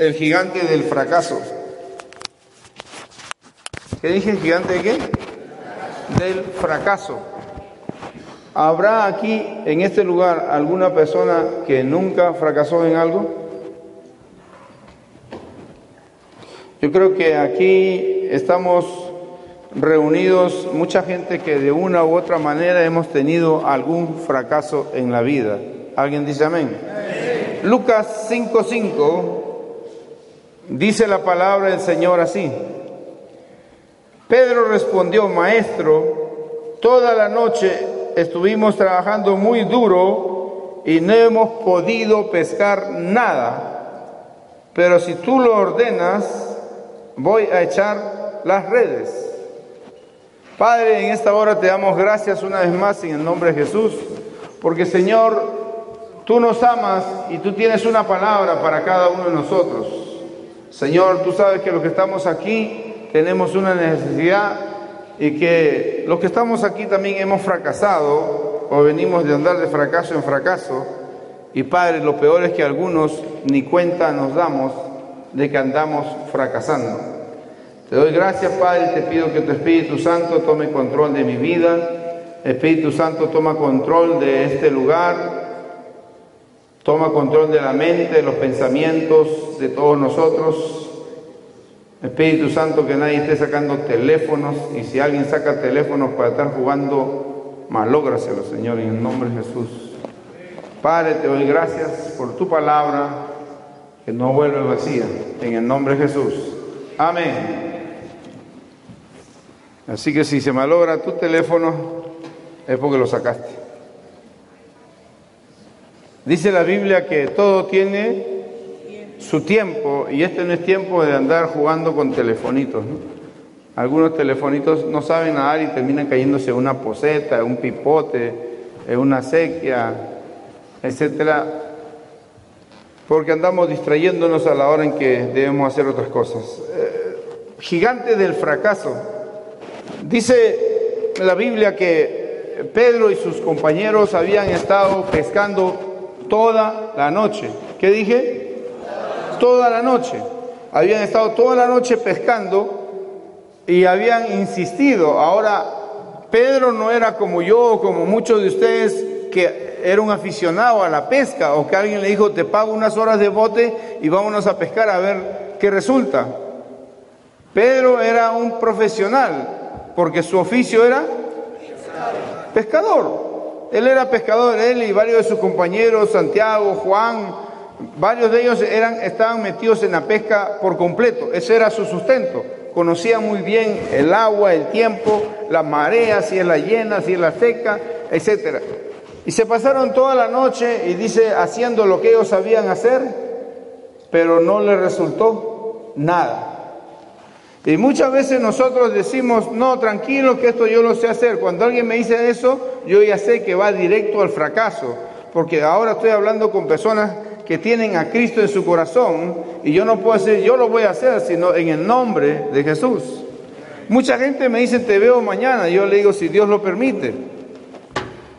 el gigante del fracaso. ¿Qué dije? ¿El gigante de qué? Del fracaso. ¿Habrá aquí, en este lugar, alguna persona que nunca fracasó en algo? Yo creo que aquí estamos reunidos mucha gente que de una u otra manera hemos tenido algún fracaso en la vida. ¿Alguien dice amén? Lucas 5:5 dice la palabra del Señor así. Pedro respondió, maestro, toda la noche estuvimos trabajando muy duro y no hemos podido pescar nada, pero si tú lo ordenas, voy a echar las redes. Padre, en esta hora te damos gracias una vez más en el nombre de Jesús, porque Señor, tú nos amas y tú tienes una palabra para cada uno de nosotros. Señor, tú sabes que los que estamos aquí tenemos una necesidad y que los que estamos aquí también hemos fracasado o venimos de andar de fracaso en fracaso. Y Padre, lo peor es que algunos ni cuenta nos damos de que andamos fracasando. Te doy gracias, Padre, te pido que tu Espíritu Santo tome control de mi vida. Espíritu Santo toma control de este lugar, toma control de la mente, de los pensamientos de todos nosotros. Espíritu Santo, que nadie esté sacando teléfonos y si alguien saca teléfonos para estar jugando, malógraselo, Señor, en el nombre de Jesús. Padre, te doy gracias por tu palabra que no vuelve vacía, en el nombre de Jesús. Amén. Así que si se malogra tu teléfono, es porque lo sacaste. Dice la Biblia que todo tiene su tiempo, y este no es tiempo de andar jugando con telefonitos. Algunos telefonitos no saben nadar y terminan cayéndose en una poseta, en un pipote, en una sequía, etcétera, porque andamos distrayéndonos a la hora en que debemos hacer otras cosas. Eh, gigante del fracaso. Dice la Biblia que Pedro y sus compañeros habían estado pescando toda la noche. ¿Qué dije? toda la noche. Habían estado toda la noche pescando y habían insistido. Ahora, Pedro no era como yo, como muchos de ustedes, que era un aficionado a la pesca o que alguien le dijo, te pago unas horas de bote y vámonos a pescar a ver qué resulta. Pedro era un profesional porque su oficio era pescador. Él era pescador, él y varios de sus compañeros, Santiago, Juan, Varios de ellos eran, estaban metidos en la pesca por completo, ese era su sustento. Conocían muy bien el agua, el tiempo, la marea, si es la llena, si es la seca, etc. Y se pasaron toda la noche y dice, haciendo lo que ellos sabían hacer, pero no les resultó nada. Y muchas veces nosotros decimos, no, tranquilo, que esto yo lo sé hacer. Cuando alguien me dice eso, yo ya sé que va directo al fracaso, porque ahora estoy hablando con personas que tienen a Cristo en su corazón y yo no puedo decir, yo lo voy a hacer, sino en el nombre de Jesús. Mucha gente me dice, te veo mañana, yo le digo, si Dios lo permite.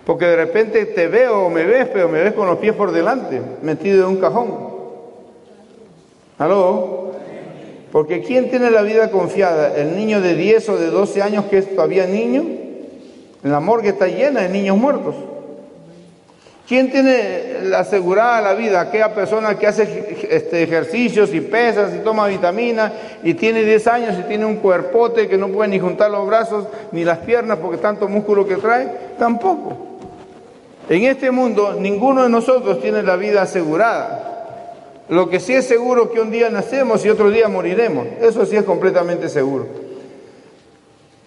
Porque de repente te veo o me ves, pero me ves con los pies por delante, metido en un cajón. ¿Aló? Porque ¿quién tiene la vida confiada? ¿El niño de 10 o de 12 años que es todavía niño? La morgue está llena de niños muertos. ¿Quién tiene asegurada la vida? Aquella persona que hace este, ejercicios y pesas y toma vitaminas y tiene 10 años y tiene un cuerpote que no puede ni juntar los brazos ni las piernas porque tanto músculo que trae, tampoco. En este mundo ninguno de nosotros tiene la vida asegurada. Lo que sí es seguro que un día nacemos y otro día moriremos. Eso sí es completamente seguro.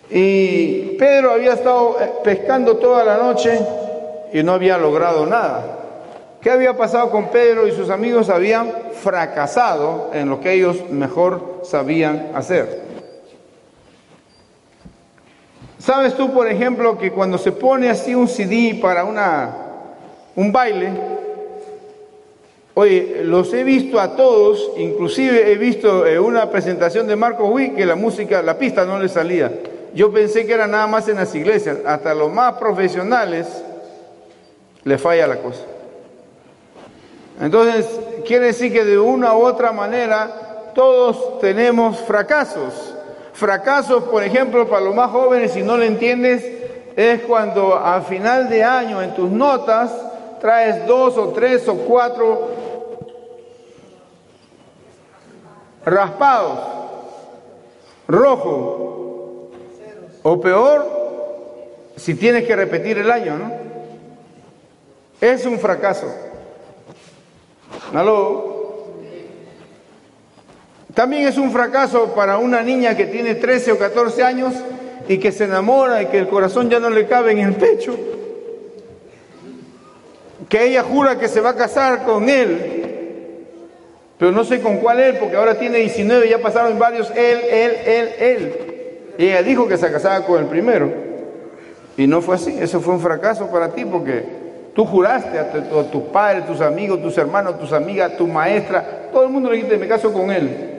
Y Pedro había estado eh, pescando toda la noche y no había logrado nada. ¿Qué había pasado con Pedro y sus amigos? Habían fracasado en lo que ellos mejor sabían hacer. ¿Sabes tú, por ejemplo, que cuando se pone así un CD para una, un baile, oye, los he visto a todos, inclusive he visto en una presentación de Marco Wick que la música, la pista no le salía. Yo pensé que era nada más en las iglesias, hasta los más profesionales le falla la cosa. Entonces, quiere decir que de una u otra manera todos tenemos fracasos. Fracasos, por ejemplo, para los más jóvenes, si no lo entiendes, es cuando a final de año en tus notas traes dos o tres o cuatro raspados, rojo, o peor, si tienes que repetir el año, ¿no? Es un fracaso. ¿Aló? También es un fracaso para una niña que tiene 13 o 14 años y que se enamora y que el corazón ya no le cabe en el pecho. Que ella jura que se va a casar con él, pero no sé con cuál él, porque ahora tiene 19, ya pasaron varios él, él, él, él. Y ella dijo que se casaba con el primero. Y no fue así, eso fue un fracaso para ti porque tú juraste a, tus padres, tus amigos, tus hermanos, tus amigas, tu maestra, todo el mundo le dijiste, me caso con él.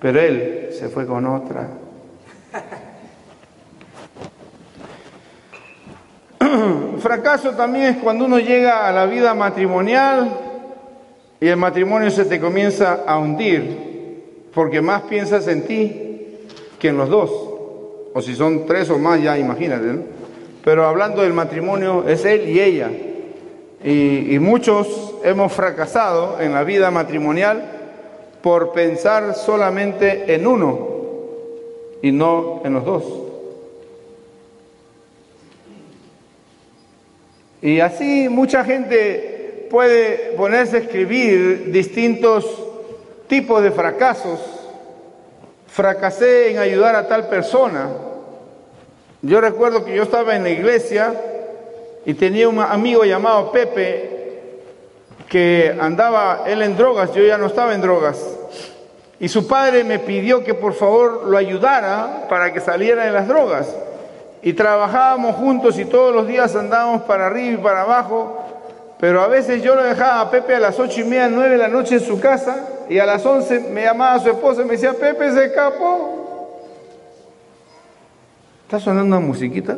Pero él se fue con otra. Fracaso también es cuando uno llega a la vida matrimonial y el matrimonio se te comienza a hundir porque más piensas en ti que en los dos. O si son tres o más, ya imagínate. Pero hablando del matrimonio, es él y ella. Y, y muchos hemos fracasado en la vida matrimonial por pensar solamente en uno y no en los dos. Y así mucha gente puede ponerse a escribir distintos tipos de fracasos. Fracasé en ayudar a tal persona. Yo recuerdo que yo estaba en la iglesia y tenía un amigo llamado Pepe que andaba él en drogas, yo ya no estaba en drogas. Y su padre me pidió que por favor lo ayudara para que saliera de las drogas. Y trabajábamos juntos y todos los días andábamos para arriba y para abajo. Pero a veces yo lo dejaba a Pepe a las ocho y media, nueve de la noche en su casa. Y a las once me llamaba su esposa y me decía, Pepe se escapó. ¿Está sonando una musiquita?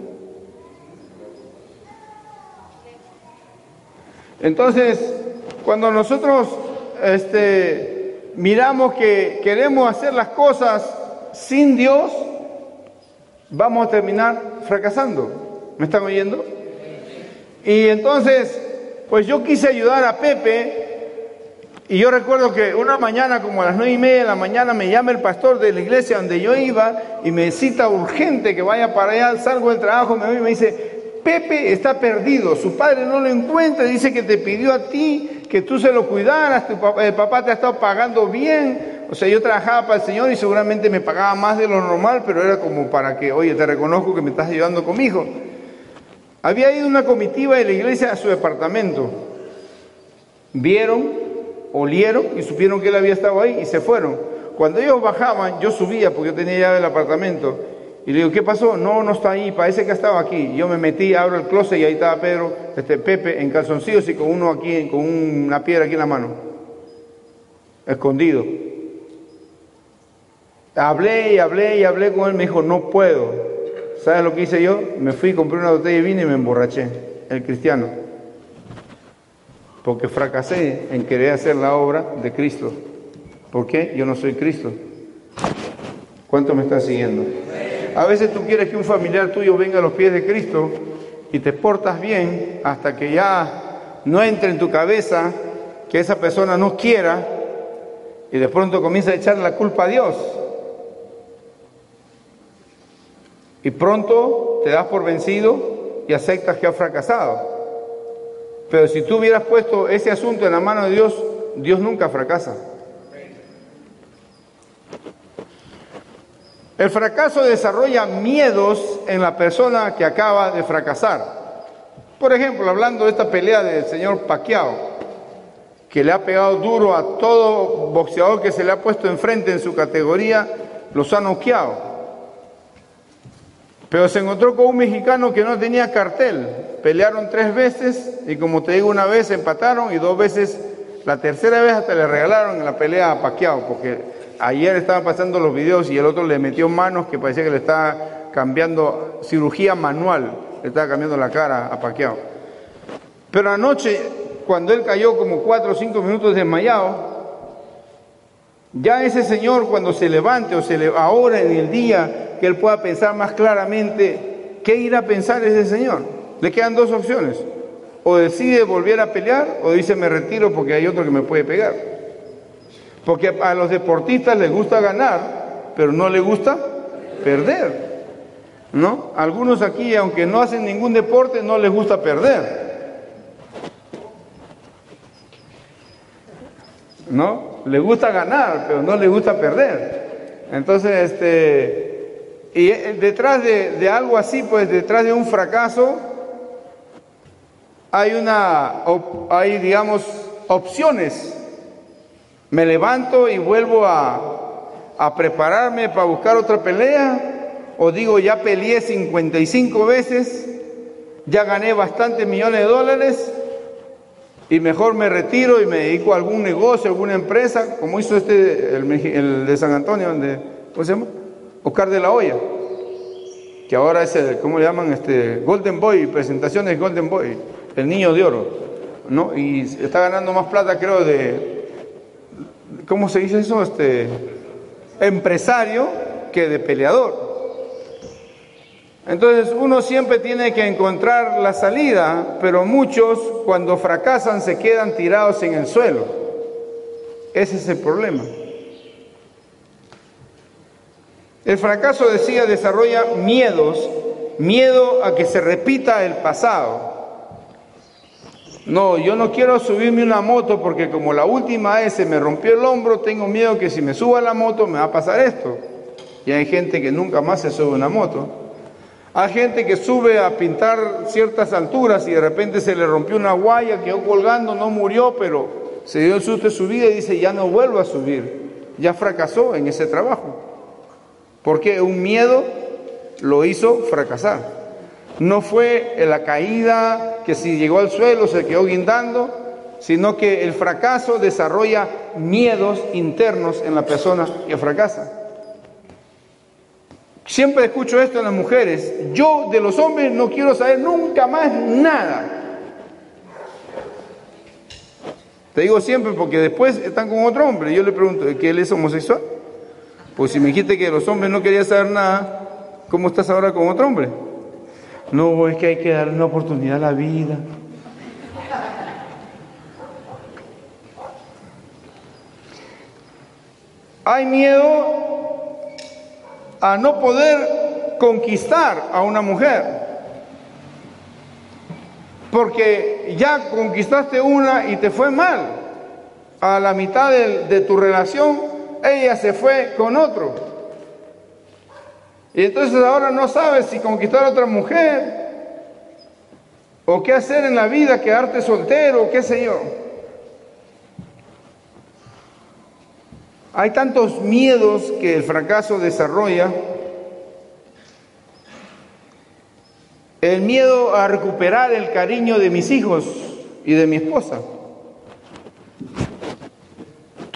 Entonces, cuando nosotros este, miramos que queremos hacer las cosas sin Dios, vamos a terminar fracasando. ¿Me están oyendo? Y entonces, pues yo quise ayudar a Pepe y yo recuerdo que una mañana, como a las nueve y media de la mañana, me llama el pastor de la iglesia donde yo iba y me cita urgente que vaya para allá, salgo del trabajo, me voy y me dice, Pepe está perdido, su padre no lo encuentra, dice que te pidió a ti que tú se lo cuidaras, tu papá, el papá te ha estado pagando bien. O sea, yo trabajaba para el Señor y seguramente me pagaba más de lo normal, pero era como para que, oye, te reconozco que me estás ayudando con mi hijo. Había ido una comitiva de la iglesia a su departamento. Vieron, olieron y supieron que él había estado ahí y se fueron. Cuando ellos bajaban, yo subía porque yo tenía llave del apartamento y le digo, ¿qué pasó? No, no está ahí, parece que ha estado aquí. Yo me metí, abro el closet y ahí estaba Pedro, este Pepe, en calzoncillos y con uno aquí, con una piedra aquí en la mano. Escondido. Hablé y hablé y hablé con él, me dijo, no puedo. ¿Sabes lo que hice yo? Me fui, compré una botella de vino y me emborraché, el cristiano. Porque fracasé en querer hacer la obra de Cristo. ¿Por qué? Yo no soy Cristo. ¿Cuánto me están siguiendo? A veces tú quieres que un familiar tuyo venga a los pies de Cristo y te portas bien hasta que ya no entre en tu cabeza que esa persona no quiera y de pronto comienza a echar la culpa a Dios. Y pronto te das por vencido y aceptas que has fracasado. Pero si tú hubieras puesto ese asunto en la mano de Dios, Dios nunca fracasa. El fracaso desarrolla miedos en la persona que acaba de fracasar. Por ejemplo, hablando de esta pelea del señor Pacquiao, que le ha pegado duro a todo boxeador que se le ha puesto enfrente en su categoría, los ha noqueado. Pero se encontró con un mexicano que no tenía cartel. Pelearon tres veces y como te digo, una vez empataron y dos veces, la tercera vez hasta le regalaron la pelea a Pacquiao, porque Ayer estaban pasando los videos y el otro le metió manos que parecía que le estaba cambiando cirugía manual, le estaba cambiando la cara a Paquiao. Pero anoche cuando él cayó como cuatro o cinco minutos desmayado, ya ese señor cuando se levante o se le, ahora en el día que él pueda pensar más claramente, ¿qué irá a pensar ese señor? Le quedan dos opciones. O decide volver a pelear o dice me retiro porque hay otro que me puede pegar. Porque a los deportistas les gusta ganar, pero no les gusta perder. ¿No? Algunos aquí, aunque no hacen ningún deporte, no les gusta perder. ¿No? Les gusta ganar, pero no les gusta perder. Entonces, este, y detrás de, de algo así, pues detrás de un fracaso, hay una, hay digamos, opciones. Me levanto y vuelvo a, a prepararme para buscar otra pelea, o digo, ya peleé 55 veces, ya gané bastantes millones de dólares, y mejor me retiro y me dedico a algún negocio, alguna empresa, como hizo este, el, el de San Antonio, donde, ¿cómo se llama? Oscar de la Hoya, que ahora es el, ¿cómo le llaman? Este, Golden Boy, presentaciones Golden Boy el niño de oro, ¿no? Y está ganando más plata, creo, de, ¿cómo se dice eso? Este, empresario que de peleador. Entonces uno siempre tiene que encontrar la salida, pero muchos cuando fracasan se quedan tirados en el suelo. Ese es el problema. El fracaso, decía, desarrolla miedos, miedo a que se repita el pasado. No, yo no quiero subirme una moto porque como la última vez se me rompió el hombro, tengo miedo que si me subo a la moto me va a pasar esto. Y hay gente que nunca más se sube una moto. Hay gente que sube a pintar ciertas alturas y de repente se le rompió una guaya, quedó colgando, no murió, pero se dio el susto de su vida y dice, ya no vuelvo a subir. Ya fracasó en ese trabajo. Porque un miedo lo hizo fracasar. No fue la caída que si llegó al suelo se quedó guindando, sino que el fracaso desarrolla miedos internos en la persona que fracasa. Siempre escucho esto en las mujeres. Yo de los hombres no quiero saber nunca más nada. Te digo siempre porque después están con otro hombre. Yo le pregunto, ¿que él es homosexual? Pues si me dijiste que los hombres no quería saber nada, ¿cómo estás ahora con otro hombre? No, es que hay que darle una oportunidad a la vida. Hay miedo a no poder conquistar a una mujer. Porque ya conquistaste una y te fue mal. A la mitad de, de tu relación, ella se fue con otro. Y entonces ahora no sabes si conquistar a otra mujer o qué hacer en la vida, quedarte soltero, qué sé yo. Hay tantos miedos que el fracaso desarrolla. El miedo a recuperar el cariño de mis hijos y de mi esposa.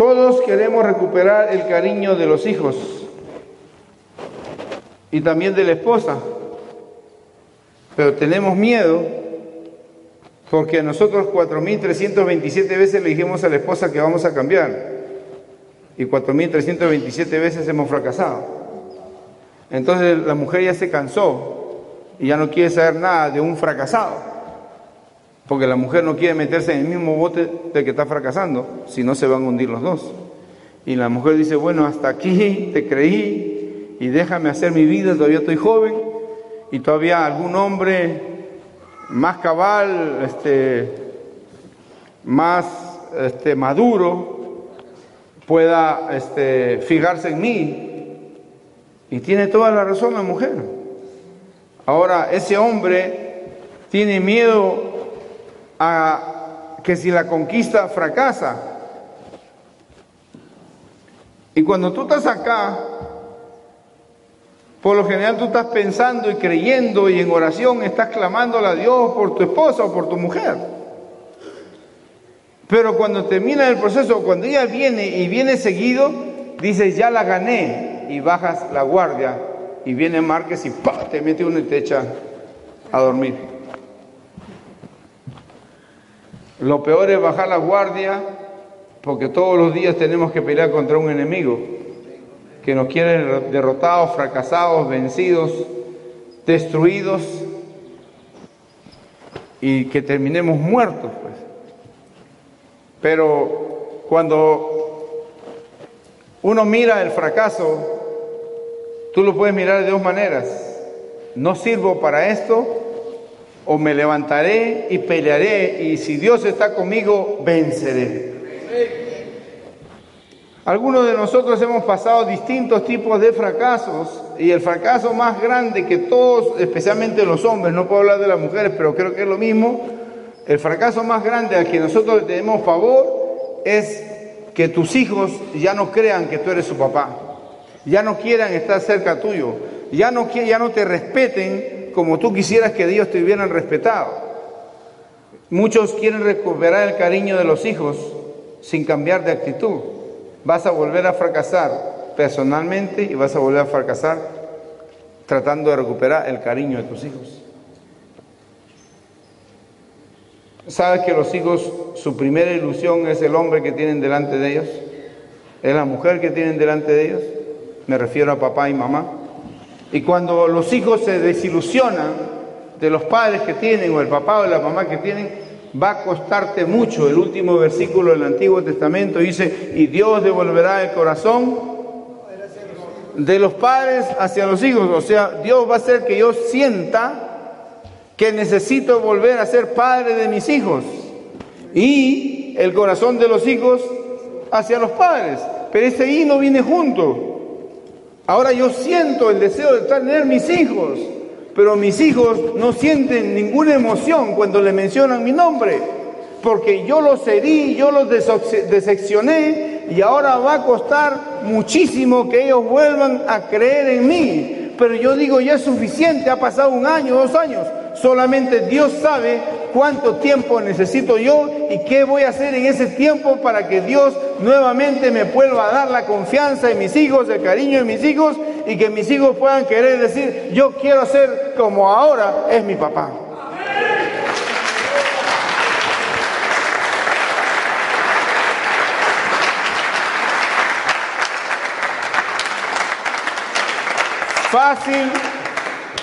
Todos queremos recuperar el cariño de los hijos y también de la esposa. Pero tenemos miedo porque nosotros 4.327 veces le dijimos a la esposa que vamos a cambiar y 4.327 veces hemos fracasado. Entonces la mujer ya se cansó y ya no quiere saber nada de un fracasado. Porque la mujer no quiere meterse en el mismo bote de que está fracasando, si no se van a hundir los dos. Y la mujer dice, bueno, hasta aquí te creí, y déjame hacer mi vida, todavía estoy joven y todavía algún hombre más cabal, este, más este, maduro, pueda este, fijarse en mí. Y tiene toda la razón la mujer. Ahora, ese hombre tiene miedo a que si la conquista fracasa. Y cuando tú estás acá, por lo general tú estás pensando y creyendo y en oración estás clamándole a Dios por tu esposa o por tu mujer. Pero cuando termina el proceso, cuando ella viene y viene seguido, dices, ya la gané y bajas la guardia y viene Márquez y te mete uno y te echa a dormir. Lo peor es bajar la guardia porque todos los días tenemos que pelear contra un enemigo que nos quiere derrotados, fracasados, vencidos, destruidos y que terminemos muertos. Pues. Pero cuando uno mira el fracaso, tú lo puedes mirar de dos maneras. No sirvo para esto o me levantaré y pelearé y si Dios está conmigo, venceré. Algunos de nosotros hemos pasado distintos tipos de fracasos y el fracaso más grande que todos, especialmente los hombres, no puedo hablar de las mujeres, pero creo que es lo mismo, el fracaso más grande al que nosotros tenemos favor es que tus hijos ya no crean que tú eres su papá, ya no quieran estar cerca tuyo, ya no, ya no te respeten como tú quisieras que Dios te hubieran respetado. Muchos quieren recuperar el cariño de los hijos sin cambiar de actitud vas a volver a fracasar personalmente y vas a volver a fracasar tratando de recuperar el cariño de tus hijos. ¿Sabes que los hijos, su primera ilusión es el hombre que tienen delante de ellos? ¿Es la mujer que tienen delante de ellos? Me refiero a papá y mamá. Y cuando los hijos se desilusionan de los padres que tienen o el papá o la mamá que tienen, va a costarte mucho. El último versículo del Antiguo Testamento dice, y Dios devolverá el corazón de los padres hacia los hijos. O sea, Dios va a hacer que yo sienta que necesito volver a ser padre de mis hijos. Y el corazón de los hijos hacia los padres. Pero ese y no viene junto. Ahora yo siento el deseo de tener mis hijos pero mis hijos no sienten ninguna emoción cuando le mencionan mi nombre, porque yo los herí, yo los decepcioné y ahora va a costar muchísimo que ellos vuelvan a creer en mí. Pero yo digo, ya es suficiente, ha pasado un año, dos años, solamente Dios sabe cuánto tiempo necesito yo y qué voy a hacer en ese tiempo para que Dios nuevamente me vuelva a dar la confianza en mis hijos, el cariño de mis hijos y que mis hijos puedan querer decir, yo quiero ser como ahora es mi papá. Fácil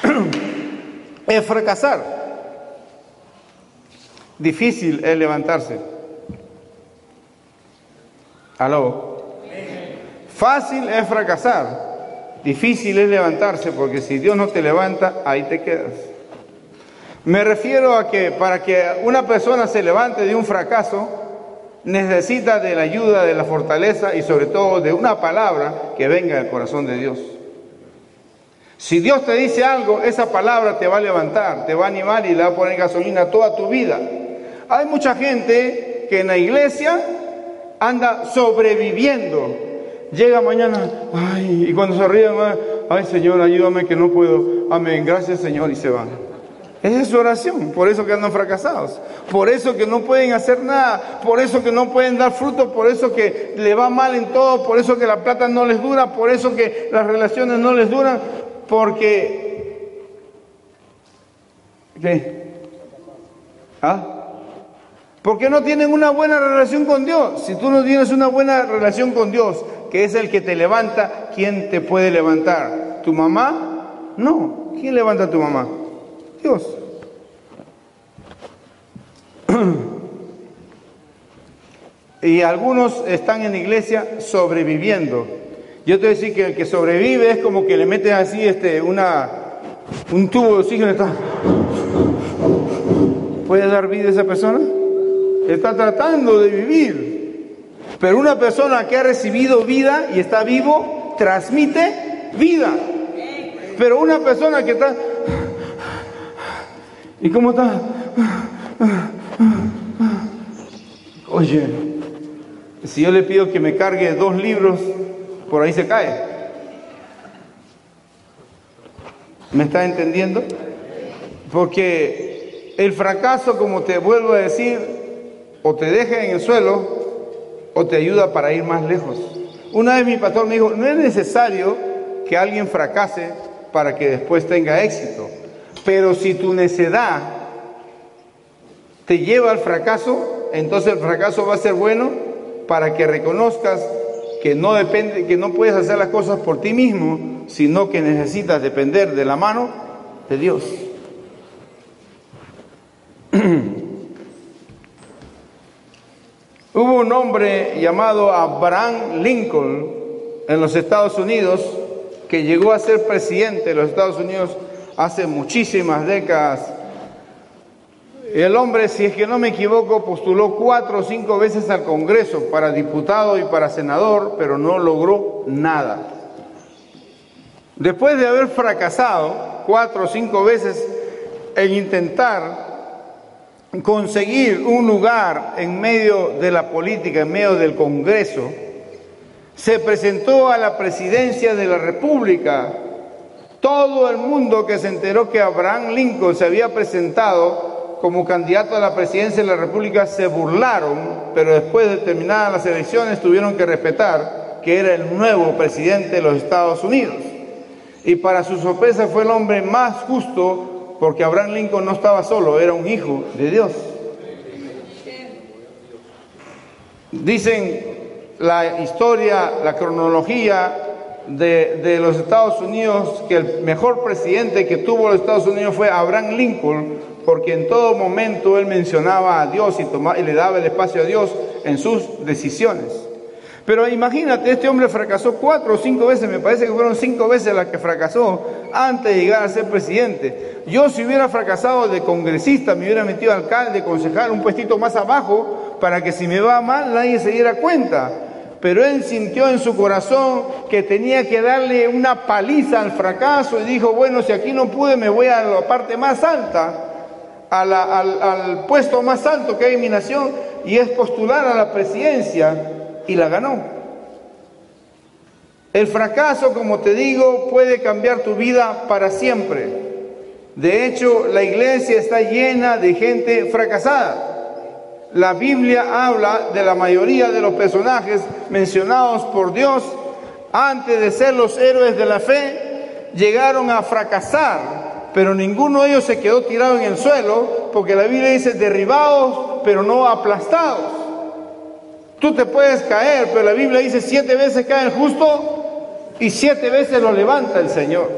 es fracasar. Difícil es levantarse. Aló. Fácil es fracasar. Difícil es levantarse porque si Dios no te levanta, ahí te quedas. Me refiero a que para que una persona se levante de un fracaso, necesita de la ayuda, de la fortaleza y sobre todo de una palabra que venga del corazón de Dios. Si Dios te dice algo, esa palabra te va a levantar, te va a animar y le va a poner gasolina toda tu vida. Hay mucha gente que en la iglesia anda sobreviviendo. Llega mañana, ay, y cuando se ríen, ay Señor, ayúdame que no puedo. Amén, gracias Señor, y se van. Esa es su oración, por eso que andan fracasados, por eso que no pueden hacer nada, por eso que no pueden dar fruto, por eso que le va mal en todo, por eso que la plata no les dura, por eso que las relaciones no les duran, porque... ¿Qué? ¿Ah? Porque no tienen una buena relación con Dios. Si tú no tienes una buena relación con Dios, que es el que te levanta, ¿quién te puede levantar? ¿Tu mamá? No. ¿Quién levanta a tu mamá? Dios. Y algunos están en la iglesia sobreviviendo. Yo te voy a decir que el que sobrevive es como que le metes así este, una, un tubo de oxígeno. Está... ¿Puede dar vida a esa persona? Está tratando de vivir. Pero una persona que ha recibido vida y está vivo, transmite vida. Pero una persona que está... ¿Y cómo está? Oye, si yo le pido que me cargue dos libros, por ahí se cae. ¿Me está entendiendo? Porque el fracaso, como te vuelvo a decir, o te deja en el suelo o te ayuda para ir más lejos. Una vez mi pastor me dijo, no es necesario que alguien fracase para que después tenga éxito, pero si tu necedad te lleva al fracaso, entonces el fracaso va a ser bueno para que reconozcas que no depende, que no puedes hacer las cosas por ti mismo, sino que necesitas depender de la mano de Dios. Hubo un hombre llamado Abraham Lincoln en los Estados Unidos que llegó a ser presidente de los Estados Unidos hace muchísimas décadas el hombre, si es que no me equivoco, postuló cuatro o cinco veces al Congreso para diputado y para senador, pero no logró nada. Después de haber fracasado cuatro o cinco veces en intentar conseguir un lugar en medio de la política, en medio del Congreso, se presentó a la presidencia de la República. Todo el mundo que se enteró que Abraham Lincoln se había presentado como candidato a la presidencia de la República se burlaron, pero después de terminadas las elecciones tuvieron que respetar que era el nuevo presidente de los Estados Unidos. Y para su sorpresa fue el hombre más justo porque Abraham Lincoln no estaba solo, era un hijo de Dios. Dicen la historia, la cronología de, de, los Estados Unidos que el mejor presidente que tuvo los Estados Unidos fue Abraham Lincoln, porque en todo momento él mencionaba a Dios y, y le daba el espacio a Dios en sus decisiones. Pero imagínate, este hombre fracasó cuatro o cinco veces, me parece que fueron cinco veces las que fracasó antes de llegar a ser presidente. Yo si hubiera fracasado de congresista, me hubiera metido alcalde, concejal, un puestito más abajo, para que si me va mal nadie se diera cuenta. Pero él sintió en su corazón que tenía que darle una paliza al fracaso y dijo, bueno, si aquí no pude, me voy a la parte más alta al, puesto más alto que hay en mi nación y es postular a la presidencia y la ganó. El fracaso, como te digo, puede cambiar tu vida para siempre. De hecho, la iglesia está llena de gente fracasada. La Biblia habla de la mayoría de los personajes mencionados por Dios antes de ser los héroes de la fe, llegaron a fracasar pero ninguno de ellos se quedó tirado en el suelo, porque la Biblia dice derribados, pero no aplastados. Tú te puedes caer, pero la Biblia dice siete veces cae el justo y siete veces lo levanta el Señor.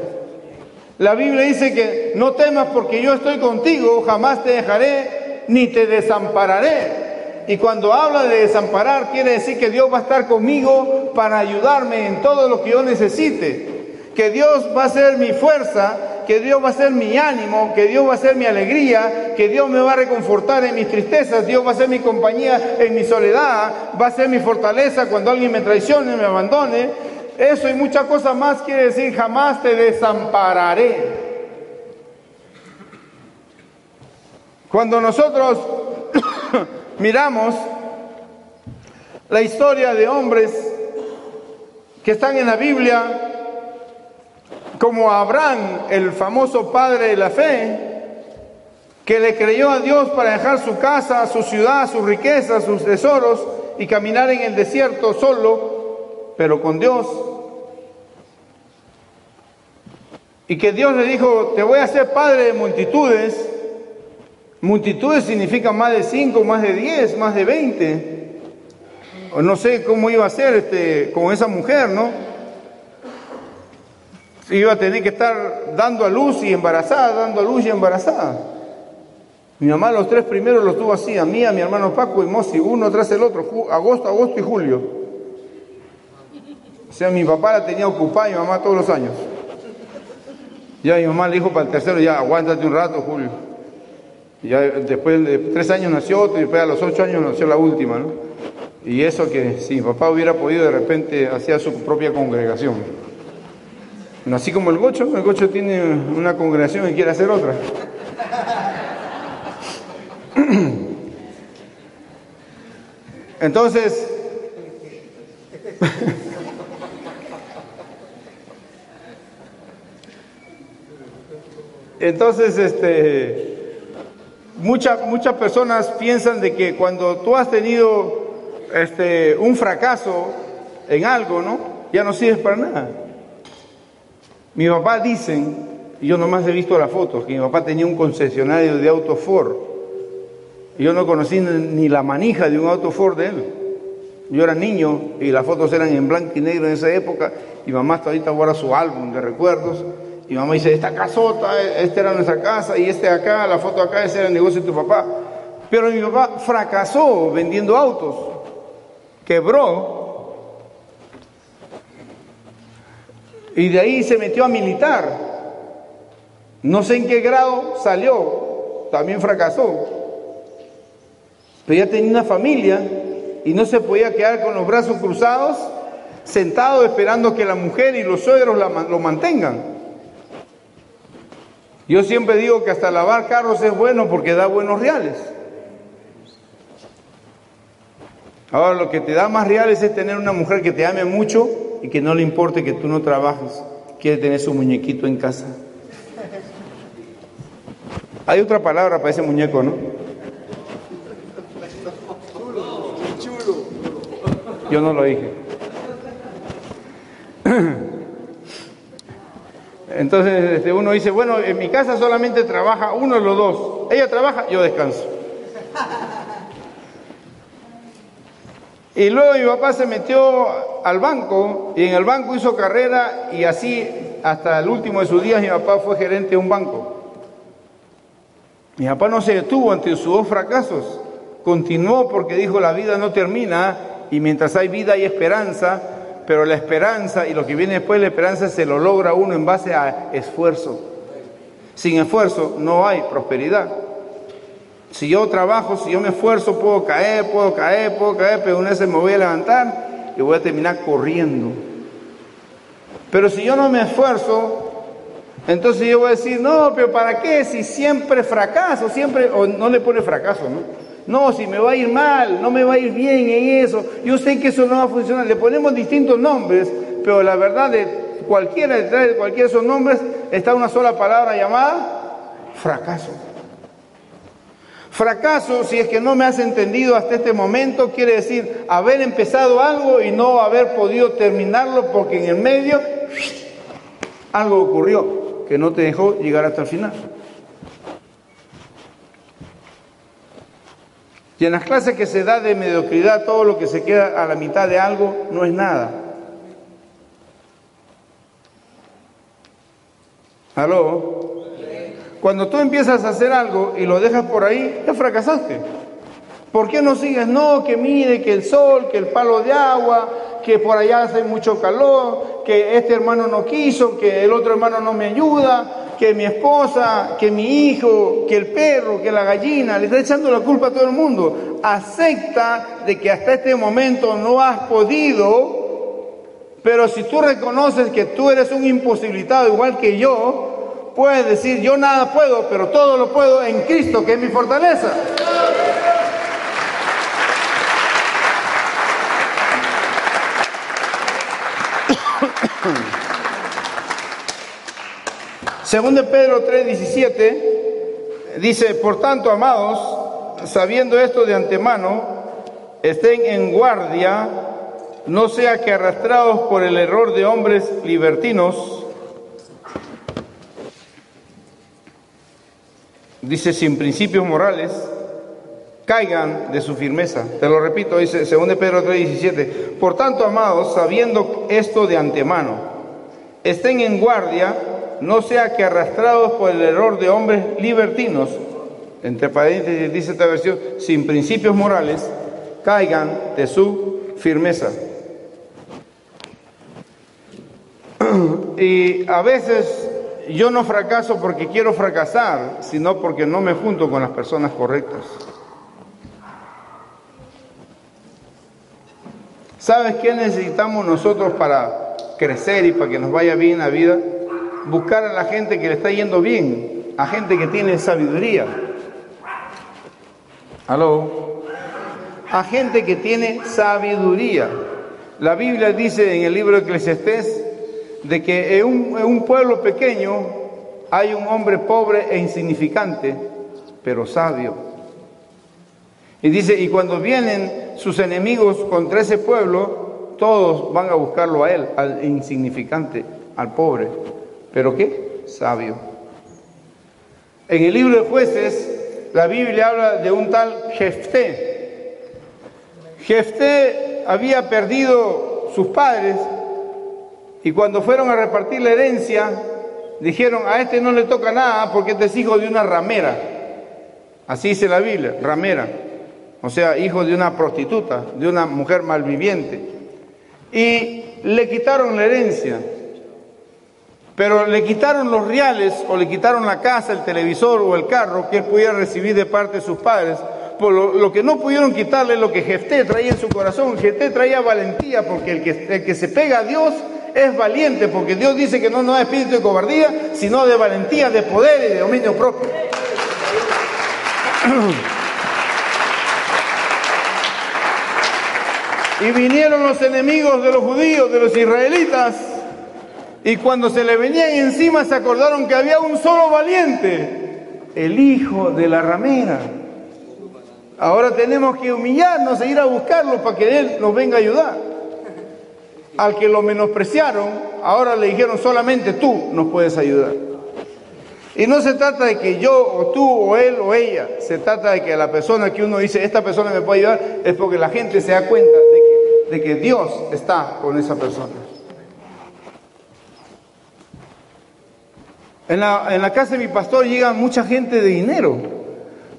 La Biblia dice que no temas porque yo estoy contigo, jamás te dejaré ni te desampararé. Y cuando habla de desamparar, quiere decir que Dios va a estar conmigo para ayudarme en todo lo que yo necesite. Que Dios va a ser mi fuerza que Dios va a ser mi ánimo, que Dios va a ser mi alegría, que Dios me va a reconfortar en mis tristezas, Dios va a ser mi compañía en mi soledad, va a ser mi fortaleza cuando alguien me traicione, me abandone. Eso y muchas cosas más quiere decir jamás te desampararé. Cuando nosotros miramos la historia de hombres que están en la Biblia, como Abraham, el famoso padre de la fe, que le creyó a Dios para dejar su casa, su ciudad, sus riquezas, sus tesoros y caminar en el desierto solo, pero con Dios. Y que Dios le dijo, te voy a hacer padre de multitudes. Multitudes significa más de cinco, más de diez, más de veinte. No sé cómo iba a ser este, con esa mujer, ¿no? Iba a tener que estar dando a luz y embarazada, dando a luz y embarazada. Mi mamá los tres primeros los tuvo así, a mí, a mi hermano Paco y Mosi, uno tras el otro, agosto, agosto y julio. O sea, mi papá la tenía ocupada y mi mamá todos los años. Ya mi mamá le dijo para el tercero, ya aguántate un rato, Julio. Ya después de tres años nació otro y después a los ocho años nació la última, ¿no? Y eso que si mi papá hubiera podido de repente hacía su propia congregación. Así como el gocho, el gocho tiene una congregación y quiere hacer otra. Entonces, entonces, este, muchas muchas personas piensan de que cuando tú has tenido este, un fracaso en algo, ¿no? Ya no sirves para nada. Mi papá dicen, y yo nomás he visto las fotos, que mi papá tenía un concesionario de autos Ford. Yo no conocí ni la manija de un auto Ford de él. Yo era niño y las fotos eran en blanco y negro en esa época. Y mamá hasta ahorita guarda su álbum de recuerdos. Y mamá dice, esta casota, esta era nuestra casa, y este acá, la foto acá, ese era el negocio de tu papá. Pero mi papá fracasó vendiendo autos, quebró, y de ahí se metió a militar. No sé en qué grado salió, también fracasó. Pero ya tenía una familia y no se podía quedar con los brazos cruzados, sentado esperando que la mujer y los suegros lo mantengan. Yo siempre digo que hasta lavar carros es bueno porque da buenos reales. Ahora lo que te da más reales es tener una mujer que te ame mucho y que no le importe que tú no trabajes. Quiere tener su muñequito en casa. Hay otra palabra para ese muñeco, ¿no? Yo no lo dije. Entonces este, uno dice, bueno, en mi casa solamente trabaja uno de los dos. Ella trabaja, yo descanso. Y luego mi papá se metió al banco y en el banco hizo carrera y así hasta el último de sus días mi papá fue gerente de un banco. Mi papá no se detuvo ante sus dos fracasos, continuó porque dijo la vida no termina y mientras hay vida hay esperanza pero la esperanza y lo que viene después de la esperanza se lo logra uno en base a esfuerzo. Sin esfuerzo no hay prosperidad. Si yo trabajo, si yo me esfuerzo, puedo caer, puedo caer, puedo caer, pero una vez me voy a levantar y voy a terminar corriendo. Pero si yo no me esfuerzo, entonces yo voy a decir, no, pero ¿para qué? Si siempre fracaso, siempre, o no le pone fracaso, ¿no? No, si me va a ir mal, no me va a ir bien en eso, yo sé que eso no va a funcionar. Le ponemos distintos nombres, pero la verdad de cualquiera detrás de cualquiera de esos nombres está una sola palabra llamada fracaso. Fracaso, si es que no me has entendido hasta este momento, quiere decir haber empezado algo y no haber podido terminarlo porque en el medio algo ocurrió que no te dejó llegar hasta el final. Y en las clases que se da de mediocridad, todo lo que se queda a la mitad de algo no es nada. ¿Aló? Cuando tú empiezas a hacer algo y lo dejas por ahí, ya fracasaste. ¿Por qué no sigues? No, que mire, que el sol, que el palo de agua, que por allá hace mucho calor, que este hermano no quiso, que el otro hermano no me ayuda, que mi esposa, que mi hijo, que el perro, que la gallina, le está echando la culpa a todo el mundo. Acepta de que hasta este momento no has podido, pero si tú reconoces que tú eres un imposibilitado igual que yo, puedes decir, yo nada puedo, pero todo lo puedo en Cristo, que es mi fortaleza. Según de Pedro 3:17 dice, por tanto, amados, sabiendo esto de antemano, estén en guardia, no sea que arrastrados por el error de hombres libertinos, dice sin principios morales, caigan de su firmeza. Te lo repito, dice según de Pedro 3:17, por tanto, amados, sabiendo esto de antemano, estén en guardia, no sea que arrastrados por el error de hombres libertinos, entre paréntesis dice esta versión, sin principios morales, caigan de su firmeza. Y a veces yo no fracaso porque quiero fracasar, sino porque no me junto con las personas correctas. ¿Sabes qué necesitamos nosotros para crecer y para que nos vaya bien la vida? buscar a la gente que le está yendo bien, a gente que tiene sabiduría. ¿Aló? A gente que tiene sabiduría. La Biblia dice en el libro de Eclesiastés de que en un, pueblo pequeño hay un hombre pobre e insignificante, pero sabio. Y dice, y cuando vienen sus enemigos contra ese pueblo, todos van a buscarlo a él, al insignificante, al pobre. ¿Pero qué? Sabio. En el libro de jueces la Biblia habla de un tal Jefté. Jefté había perdido sus padres y cuando fueron a repartir la herencia, dijeron, a este no le toca nada porque este es hijo de una ramera. Así dice la Biblia, ramera. O sea, hijo de una prostituta, de una mujer malviviente. Y le quitaron la herencia. Pero le quitaron los reales o le quitaron la casa, el televisor o el carro que él pudiera recibir de parte de sus padres. Por lo, que no pudieron quitarle lo que Jefté traía en su corazón. Jefté traía valentía porque el que, el que se pega a Dios es valiente porque Dios dice que no, no es espíritu de cobardía, sino de valentía, de poder y de dominio propio. Y vinieron los enemigos de los judíos, de los israelitas, y cuando se le venían encima se acordaron que había un solo valiente, el hijo de la ramera. Ahora tenemos que humillarnos e ir a buscarlo para que Él nos venga a ayudar al que lo menospreciaron, ahora le dijeron solamente tú nos puedes ayudar. Y no se trata de que yo o tú o él o ella, se trata de que la persona que uno dice, esta persona me puede ayudar, es porque la gente se da cuenta de que, de que Dios está con esa persona. En la, en la casa de mi pastor llega mucha gente de dinero,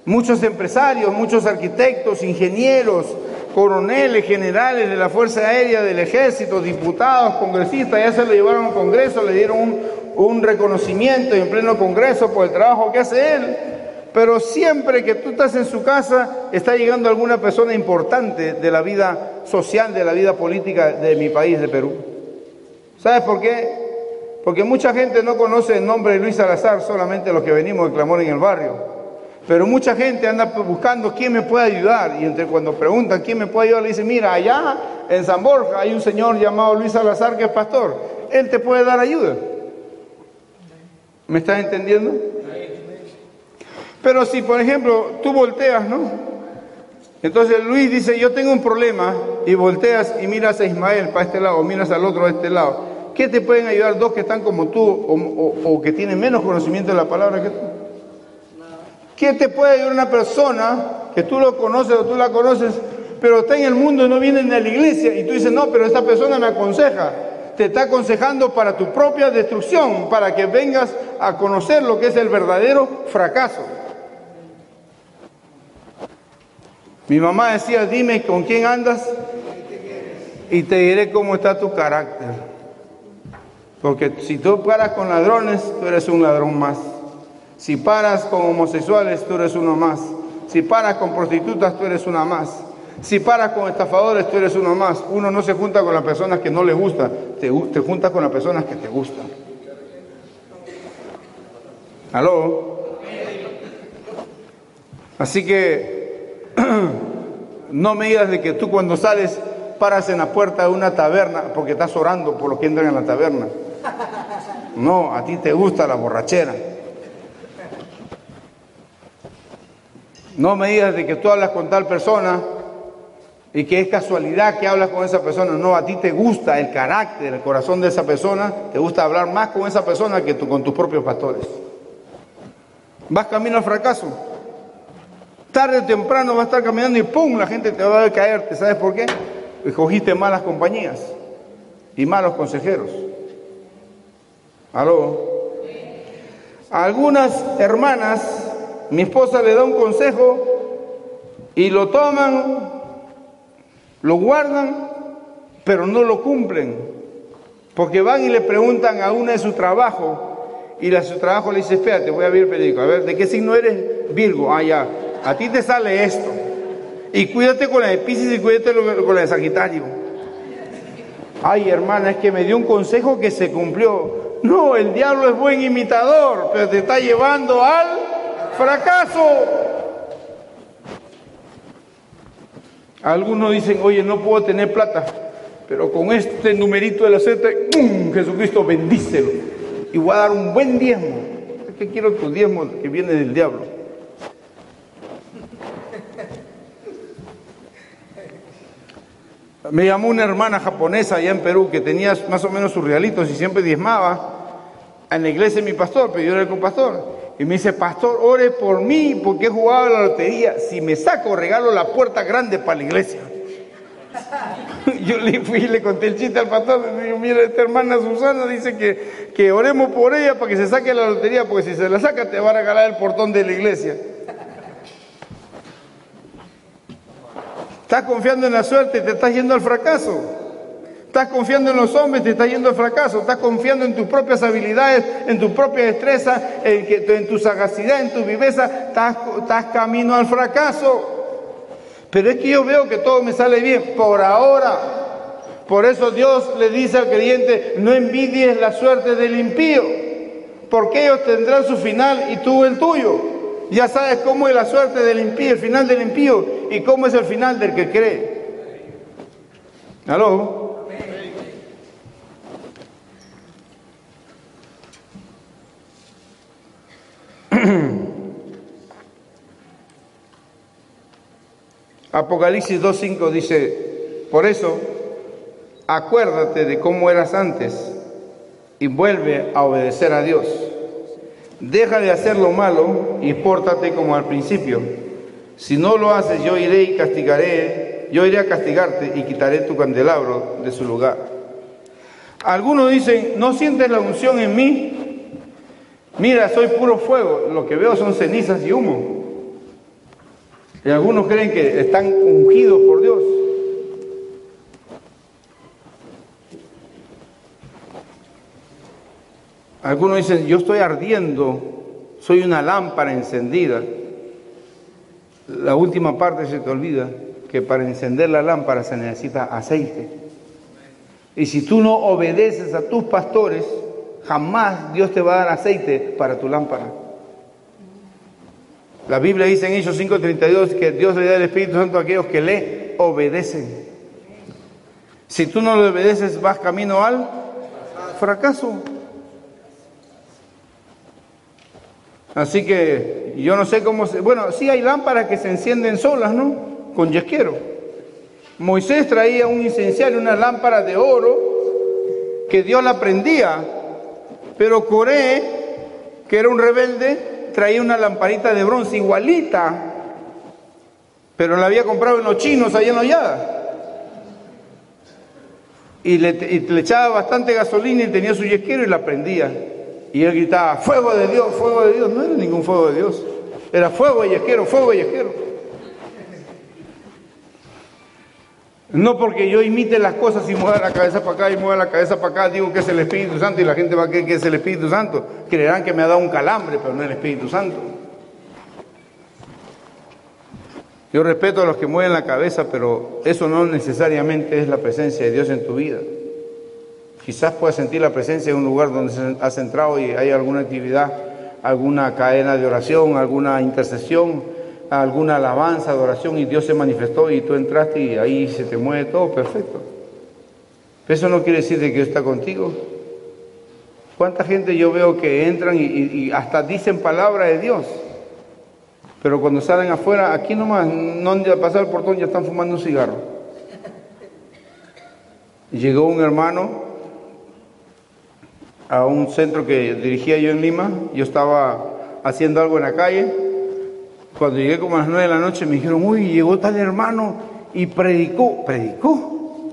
muchos empresarios, muchos arquitectos, ingenieros, coroneles, generales de la Fuerza Aérea, del Ejército, diputados, congresistas, ya se lo llevaron al Congreso, le dieron un, reconocimiento en pleno Congreso por el trabajo que hace él. Pero siempre que tú estás en su casa, está llegando alguna persona importante de la vida social, de la vida política de mi país, de Perú. ¿Sabes por qué? Porque mucha gente no conoce el nombre de Luis Salazar, solamente los que venimos de clamor en el barrio. Pero mucha gente anda buscando quién me puede ayudar. Y entre cuando preguntan quién me puede ayudar, le dicen, mira, allá en San Borja hay un señor llamado Luis Salazar que es pastor. Él te puede dar ayuda. ¿Me estás entendiendo? Pero si, por ejemplo, tú volteas, ¿no? Entonces Luis dice, yo tengo un problema, y volteas y miras a Ismael para este lado, o miras al otro a este lado. ¿Qué te pueden ayudar dos que están como tú o, o que tienen menos conocimiento de la palabra que tú? ¿Qué te puede ayudar una persona que tú lo conoces o tú la conoces, pero está en el mundo y no viene ni a la iglesia? Y tú dices, no, pero esta persona me aconseja. Te está aconsejando para tu propia destrucción, para que vengas a conocer lo que es el verdadero fracaso. Mi mamá decía, dime con quién andas y te diré cómo está tu carácter. Porque si tú paras con ladrones, tú eres un ladrón más. Si paras con homosexuales, tú eres uno más. Si paras con prostitutas, tú eres una más. Si paras con estafadores, tú eres uno más. Uno no se junta con las personas que no le gusta, te, te juntas con las personas que te gustan. ¿Aló? Así que no me digas de que tú cuando sales paras en la puerta de una taberna porque estás orando por los que entran en la taberna. No, a ti te gusta la borrachera. No me digas de que tú hablas con tal persona y que es casualidad que hablas con esa persona. No, a ti te gusta el carácter, el corazón de esa persona, te gusta hablar más con esa persona que con tus propios pastores. Vas camino al fracaso. Tarde o temprano vas a estar caminando y ¡pum! La gente te va a ver caerte. ¿Sabes por qué? Escogiste malas compañías y malos consejeros. ¿Aló? Algunas hermanas mi esposa le da un consejo y lo toman, lo guardan, pero no lo cumplen. Porque van y le preguntan a una de su trabajo y la su trabajo le dice, espérate, voy a ver el periódico, a ver, ¿de qué signo eres? Virgo, ah, ya, a ti te sale esto. Y cuídate con la de Pisces y cuídate con la de Sagitario. Ay, hermana, es que me dio un consejo que se cumplió. No, el diablo es buen imitador, pero te está llevando al fracaso. Algunos dicen, oye, no puedo tener plata, pero con este numerito de la aceite, Jesucristo bendícelo. Y voy a dar un buen diezmo. Es que quiero tu diezmo que viene del diablo. Me llamó una hermana japonesa allá en Perú que tenía más o menos sus realitos y siempre diezmaba en la iglesia de mi pastor, pero yo era el compastor. Y me dice, pastor, ore por mí porque he jugado a la lotería. Si me saco, regalo la puerta grande para la iglesia. Yo le fui y le conté el chiste al pastor. Digo, mira, esta hermana Susana dice que, que oremos por ella para que se saque la lotería, porque si se la saca te va a regalar el portón de la iglesia. Estás confiando en la suerte y te estás yendo al fracaso. Estás confiando en los hombres, te estás yendo al fracaso. Estás confiando en tus propias habilidades, en tu propia destreza, en tu sagacidad, en tu viveza. Estás, estás camino al fracaso. Pero es que yo veo que todo me sale bien por ahora. Por eso Dios le dice al creyente, no envidies la suerte del impío, porque ellos tendrán su final y tú el tuyo. Ya sabes cómo es la suerte del impío, el final del impío, y cómo es el final del que cree. ¿Aló? Apocalipsis 2.5 dice, por eso, acuérdate de cómo eras antes y vuelve a obedecer a Dios. Deja de hacer lo malo y pórtate como al principio. Si no lo haces, yo iré y castigaré, yo iré a castigarte y quitaré tu candelabro de su lugar. Algunos dicen, ¿no sientes la unción en mí? Mira, soy puro fuego, lo que veo son cenizas y humo. Y algunos creen que están ungidos por Dios. Algunos dicen, yo estoy ardiendo, soy una lámpara encendida. La última parte se te olvida, que para encender la lámpara se necesita aceite. Y si tú no obedeces a tus pastores, jamás Dios te va a dar aceite para tu lámpara. La Biblia dice en Hechos 5:32 que Dios le da el Espíritu Santo a aquellos que le obedecen. Si tú no le obedeces, vas camino al fracaso. Así que yo no sé cómo se... Bueno, sí hay lámparas que se encienden solas, ¿no? Con yesquero. Moisés traía un incenciario, una lámpara de oro que Dios la prendía, pero Coré, que era un rebelde, traía una lamparita de bronce igualita, pero la había comprado en los chinos allá en Ollada. Y le, le, echaba bastante gasolina y tenía su yesquero y la prendía. Y él gritaba, fuego de Dios, fuego de Dios. No era ningún fuego de Dios, era fuego de yesquero, fuego de yesquero. No porque yo imite las cosas y mueva la cabeza para acá y mueva la cabeza para acá, digo que es el Espíritu Santo y la gente va a creer que es el Espíritu Santo. Creerán que me ha dado un calambre, pero no el Espíritu Santo. Yo respeto a los que mueven la cabeza, pero eso no necesariamente es la presencia de Dios en tu vida. Quizás puedas sentir la presencia en un lugar donde has entrado y hay alguna actividad, alguna cadena de oración, alguna intercesión, alguna alabanza, adoración y Dios se manifestó y tú entraste y ahí se te mueve todo, perfecto. eso no quiere decir de que Dios está contigo. ¿Cuánta gente yo veo que entran y, hasta dicen palabra de Dios? Pero cuando salen afuera, aquí nomás, no han pasar el portón, ya están fumando un cigarro. Llegó un hermano a un centro que dirigía yo en Lima, yo estaba haciendo algo en la calle cuando llegué como a las nueve de la noche me dijeron, uy, llegó tal hermano y predicó, predicó.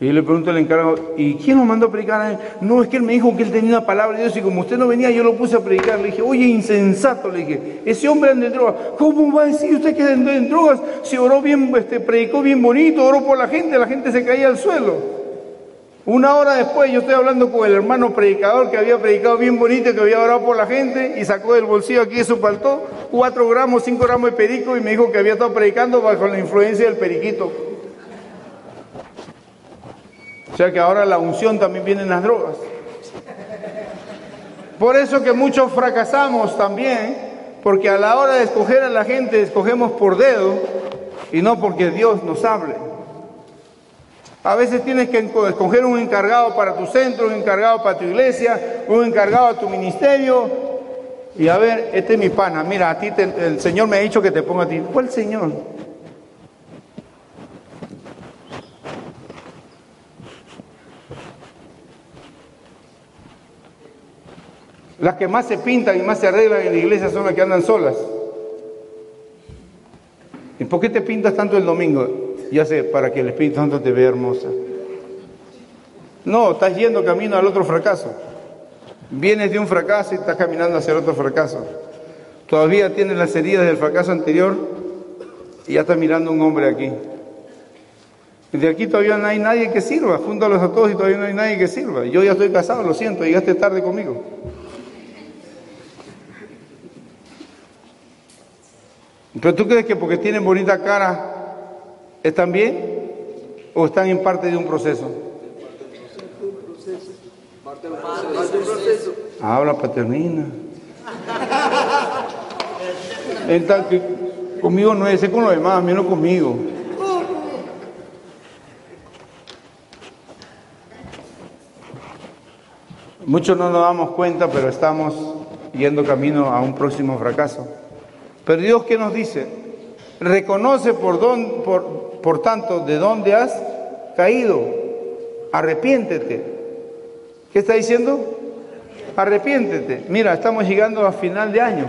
Y yo le pregunto al encargado, ¿y quién lo mandó a predicar? No, es que él me dijo que él tenía una palabra de Dios y como usted no venía, yo lo puse a predicar. Le dije, oye, insensato, le dije, ese hombre anda en drogas. ¿Cómo va a decir usted que anda en drogas? Si oró bien, este, predicó bien bonito, oró por la gente, la gente se caía al suelo. Una hora después yo estoy hablando con el hermano predicador que había predicado bien bonito, que había orado por la gente y sacó del bolsillo aquí de su paltó cuatro gramos, cinco gramos de perico y me dijo que había estado predicando bajo la influencia del periquito. O sea que ahora la unción también viene en las drogas. Por eso que muchos fracasamos también, porque a la hora de escoger a la gente escogemos por dedo y no porque Dios nos hable. A veces tienes que escoger un encargado para tu centro, un encargado para tu iglesia, un encargado a tu ministerio. Y a ver, este es mi pana. Mira, a ti el Señor me ha dicho que te ponga a ti. ¿Cuál Señor? Las que más se pintan y más se arreglan en la iglesia son las que andan solas. ¿Y por qué te pintas tanto el domingo? Ya sé, para que el Espíritu Santo te vea hermosa. No, estás yendo camino al otro fracaso. Vienes de un fracaso y estás caminando hacia el otro fracaso. Todavía tienes las heridas del fracaso anterior y ya estás mirando un hombre aquí. De aquí todavía no hay nadie que sirva. Júntalos a todos y todavía no hay nadie que sirva. Yo ya estoy casado, lo siento, llegaste tarde conmigo. Pero tú crees que porque tienen bonita cara ¿Están bien o están en parte de un proceso? Habla paternina. que conmigo no es, es con los demás, menos conmigo. Muchos no nos damos cuenta, pero estamos yendo camino a un próximo fracaso. Pero Dios, ¿qué nos dice? Reconoce por, don, por, por tanto, ¿de dónde has caído? Arrepiéntete. ¿Qué está diciendo? Arrepiéntete. Mira, estamos llegando a final de año.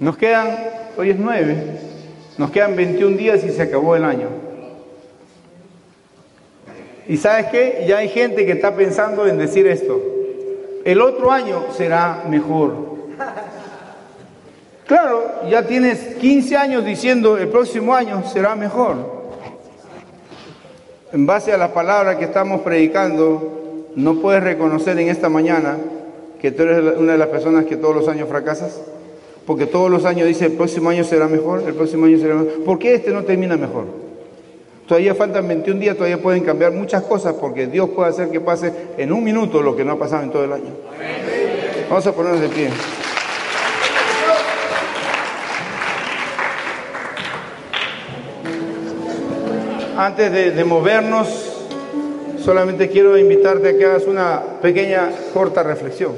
Nos quedan, hoy es 9, nos quedan 21 días y se acabó el año. Y sabes qué? Ya hay gente que está pensando en decir esto. El otro año será mejor. Claro, ya tienes 15 años diciendo el próximo año será mejor. En base a la palabra que estamos predicando, ¿no puedes reconocer en esta mañana que tú eres una de las personas que todos los años fracasas? Porque todos los años dice el próximo año será mejor, el próximo año será mejor. ¿Por qué este no termina mejor? Todavía faltan 21 días, todavía pueden cambiar muchas cosas porque Dios puede hacer que pase en un minuto lo que no ha pasado en todo el año. Vamos a ponernos de pie. Antes de, movernos, solamente quiero invitarte a que hagas una pequeña, corta reflexión.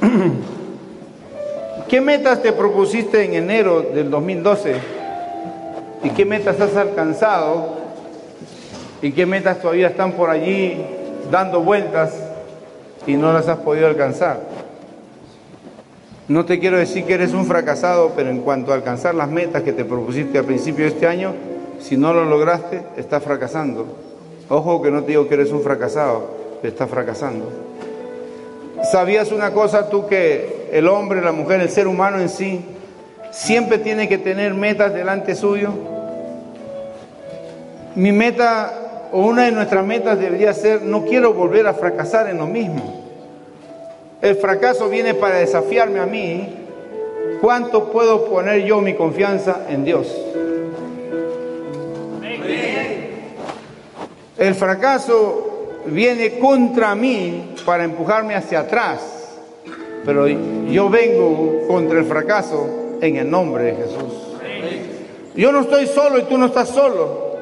¿Qué metas te propusiste en enero del 2012? ¿Y qué metas has alcanzado? ¿Y qué metas todavía están por allí dando vueltas y no las has podido alcanzar? No te quiero decir que eres un fracasado, pero en cuanto a alcanzar las metas que te propusiste al principio de este año, si no lo lograste, estás fracasando. Ojo que no te digo que eres un fracasado, estás fracasando. ¿Sabías una cosa tú que el hombre, la mujer, el ser humano en sí, siempre tiene que tener metas delante suyo? Mi meta o una de nuestras metas debería ser, no quiero volver a fracasar en lo mismo. El fracaso viene para desafiarme a mí. ¿Cuánto puedo poner yo mi confianza en Dios? El fracaso viene contra mí para empujarme hacia atrás. Pero yo vengo contra el fracaso en el nombre de Jesús. Yo no estoy solo y tú no estás solo.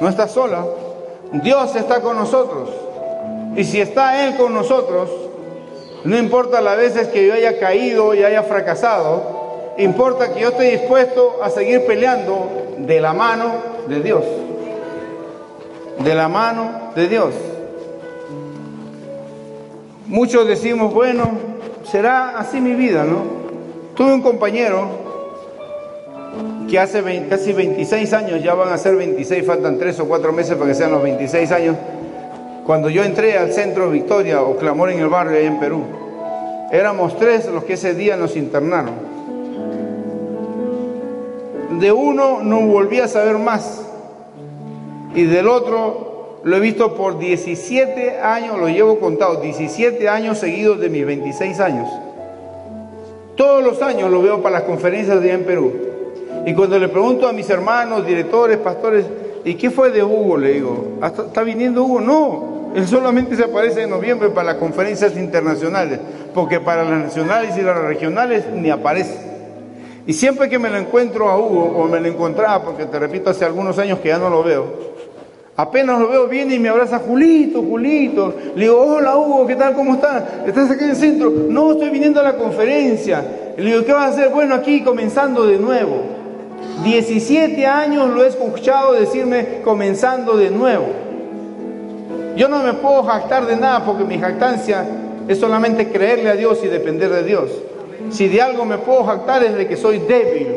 No estás sola. Dios está con nosotros. Y si está Él con nosotros, no importa las veces que yo haya caído y haya fracasado, importa que yo esté dispuesto a seguir peleando de la mano de Dios. De la mano de Dios. Muchos decimos, bueno, será así mi vida, ¿no? Tuve un compañero que hace casi 26 años, ya van a ser 26, faltan 3 o 4 meses para que sean los 26 años, cuando yo entré al centro Victoria o Clamor en el barrio ahí en Perú, éramos tres los que ese día nos internaron. De uno no volví a saber más y del otro lo he visto por 17 años, lo llevo contado, 17 años seguidos de mis 26 años. Todos los años lo veo para las conferencias de allá en Perú. Y cuando le pregunto a mis hermanos, directores, pastores, ¿y qué fue de Hugo? Le digo, ¿está viniendo Hugo? No, él solamente se aparece en noviembre para las conferencias internacionales, porque para las nacionales y las regionales ni aparece. Y siempre que me lo encuentro a Hugo, o me lo encontraba, porque te repito, hace algunos años que ya no lo veo, apenas lo veo, viene y me abraza, Julito, Julito. Le digo, hola Hugo, ¿qué tal? ¿Cómo estás? ¿Estás aquí en el centro? No, estoy viniendo a la conferencia. Le digo, ¿qué vas a hacer? Bueno, aquí comenzando de nuevo. 17 años lo he escuchado decirme comenzando de nuevo. yo no me puedo jactar de nada porque mi jactancia es solamente creerle a Dios y depender de Dios. Si de algo me puedo jactar es de que soy débil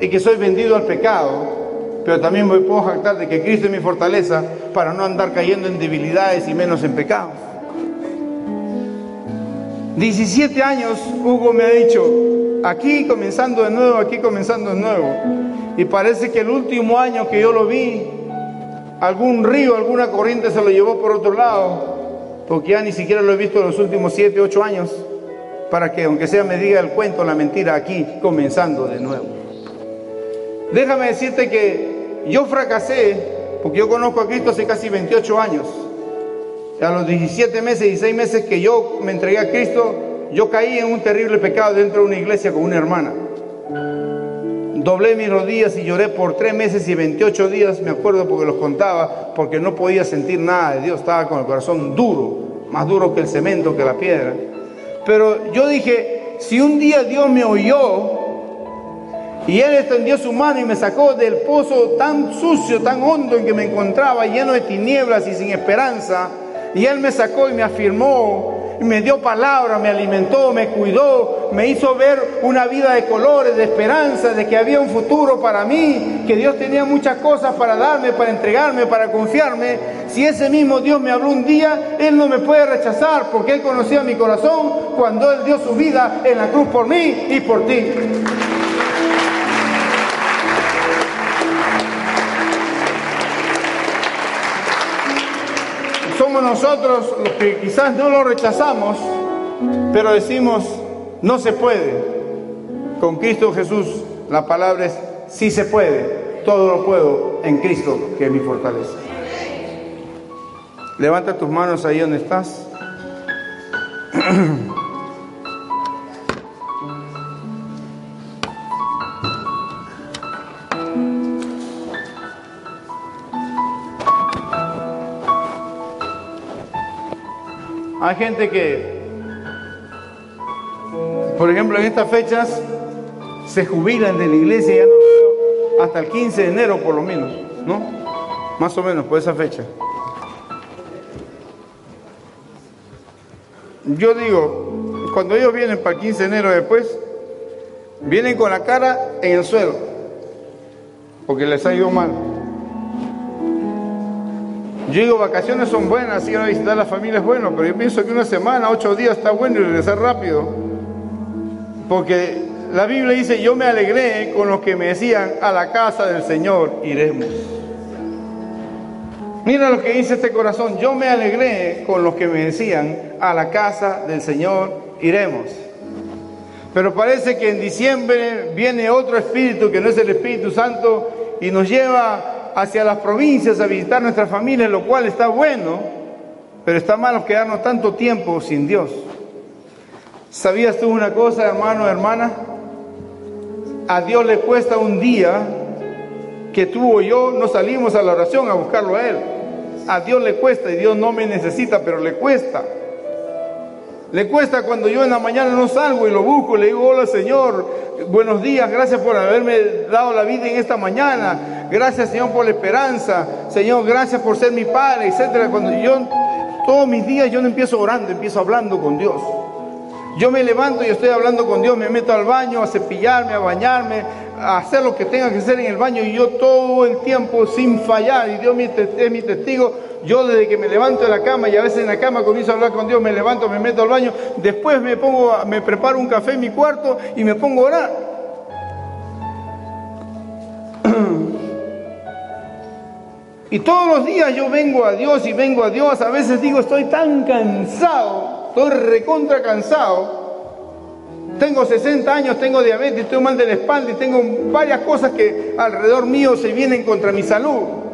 y que soy vendido al pecado, pero también me puedo jactar de que Cristo es mi fortaleza para no andar cayendo en debilidades y menos en pecados. 17 años Hugo me ha dicho, aquí comenzando de nuevo, aquí comenzando de nuevo. Y parece que el último año que yo lo vi, algún río, alguna corriente se lo llevó por otro lado, porque ya ni siquiera lo he visto en los últimos 7, 8 años, para que aunque sea me diga el cuento, la mentira, aquí comenzando de nuevo. Déjame decirte que yo fracasé, porque yo conozco a Cristo hace casi 28 años a los 17 meses y 6 meses que yo me entregué a Cristo, yo caí en un terrible pecado dentro de una iglesia con una hermana. Doblé mis rodillas y lloré por 3 meses y 28 días, me acuerdo porque los contaba, porque no podía sentir nada de Dios, estaba con el corazón duro, más duro que el cemento, que la piedra. Pero yo dije, si un día Dios me oyó y Él extendió su mano y me sacó del pozo tan sucio, tan hondo en que me encontraba, lleno de tinieblas y sin esperanza, y Él me sacó y me afirmó, me dio palabra, me alimentó, me cuidó, me hizo ver una vida de colores, de esperanza, de que había un futuro para mí, que Dios tenía muchas cosas para darme, para entregarme, para confiarme. Si ese mismo Dios me habló un día, Él no me puede rechazar porque Él conocía mi corazón cuando Él dio su vida en la cruz por mí y por ti. Somos nosotros los que quizás no lo rechazamos, pero decimos, no se puede. Con Cristo Jesús la palabra es, sí se puede, todo lo puedo en Cristo, que es mi fortaleza. Levanta tus manos ahí donde estás. Hay gente que, por ejemplo, en estas fechas se jubilan de la iglesia, hasta el 15 de enero por lo menos, ¿no? Más o menos por esa fecha. Yo digo, cuando ellos vienen para el 15 de enero después, vienen con la cara en el suelo, porque les ha ido mal. Yo digo, vacaciones son buenas, ir a visitar a la familia es bueno, pero yo pienso que una semana, ocho días está bueno y regresar rápido. Porque la Biblia dice, yo me alegré con los que me decían, a la casa del Señor iremos. Mira lo que dice este corazón, yo me alegré con los que me decían, a la casa del Señor iremos. Pero parece que en diciembre viene otro espíritu que no es el Espíritu Santo y nos lleva hacia las provincias a visitar nuestra familia, lo cual está bueno, pero está malo quedarnos tanto tiempo sin Dios. ¿Sabías tú una cosa, hermano, hermana? A Dios le cuesta un día que tú o yo no salimos a la oración a buscarlo a Él. A Dios le cuesta y Dios no me necesita, pero le cuesta. Le cuesta cuando yo en la mañana no salgo y lo busco, le digo, hola Señor, buenos días, gracias por haberme dado la vida en esta mañana, gracias Señor por la esperanza, Señor, gracias por ser mi Padre, etcétera. Cuando yo, todos mis días yo no empiezo orando, empiezo hablando con Dios. Yo me levanto y estoy hablando con Dios, me meto al baño a cepillarme, a bañarme, a hacer lo que tenga que hacer en el baño y yo todo el tiempo sin fallar, y Dios es mi testigo, yo desde que me levanto de la cama y a veces en la cama comienzo a hablar con Dios, me levanto, me meto al baño, después me pongo, me preparo un café en mi cuarto y me pongo a orar. Y todos los días yo vengo a Dios y vengo a Dios. A veces digo, estoy tan cansado, estoy recontra cansado. Tengo 60 años, tengo diabetes, estoy mal de la espalda y tengo varias cosas que alrededor mío se vienen contra mi salud.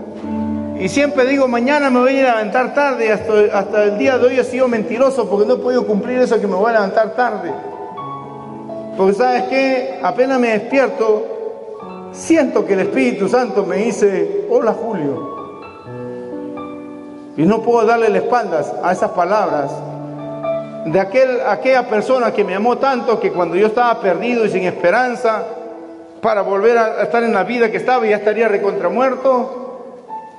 Y siempre digo, mañana me voy a levantar tarde. Hasta, hasta el día de hoy he sido mentiroso porque no he podido cumplir eso que me voy a levantar tarde. Porque sabes que apenas me despierto, siento que el Espíritu Santo me dice, hola Julio. Y no puedo darle la espalda a esas palabras de aquel, aquella persona que me amó tanto que cuando yo estaba perdido y sin esperanza para volver a estar en la vida que estaba, ya estaría recontramuerto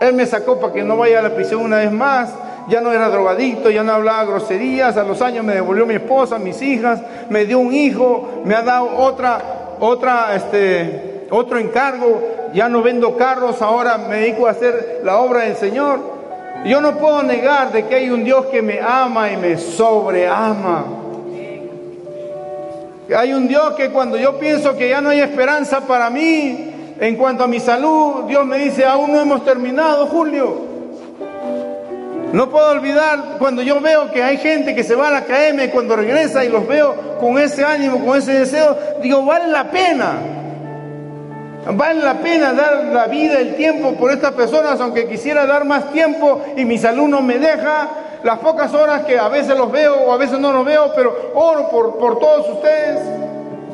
él me sacó para que no vaya a la prisión una vez más. ya no era drogadicto, ya no hablaba groserías, a los años me devolvió mi esposa, mis hijas, me dio un hijo, me ha dado otra, este, otro encargo, ya no vendo carros, ahora me dedico a hacer la obra del Señor. Yo no puedo negar de que hay un Dios que me ama y me sobreama. Hay un Dios que cuando yo pienso que ya no hay esperanza para mí, en cuanto a mi salud, Dios me dice, aún no hemos terminado, Julio. No puedo olvidar cuando yo veo que hay gente que se va a la y cuando regresa y los veo con ese ánimo, con ese deseo, digo, vale la pena. Vale la pena dar la vida, el tiempo por estas personas, aunque quisiera dar más tiempo y mi salud no me deja. Las pocas horas que a veces los veo o a veces no los veo, pero oro por, por todos ustedes.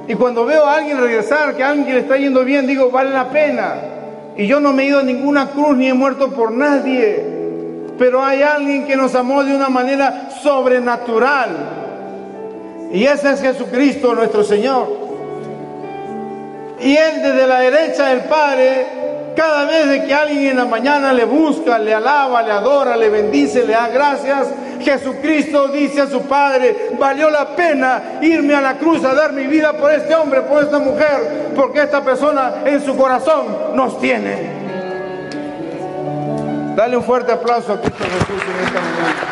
Y cuando veo a alguien regresar, que a alguien le está yendo bien, digo, vale la pena. Y yo no me he ido a ninguna cruz ni he muerto por nadie pero hay alguien que nos amó de una manera sobrenatural. Y ese es Jesucristo nuestro Señor. Y Él desde la derecha del Padre, cada vez que alguien en la mañana le busca, le alaba, le adora, le bendice, le da gracias, Jesucristo dice a su Padre, valió la pena irme a la cruz a dar mi vida por este hombre, por esta mujer, porque esta persona en su corazón nos tiene. Dale un fuerte aplauso a Cristo Jesús en esta mañana.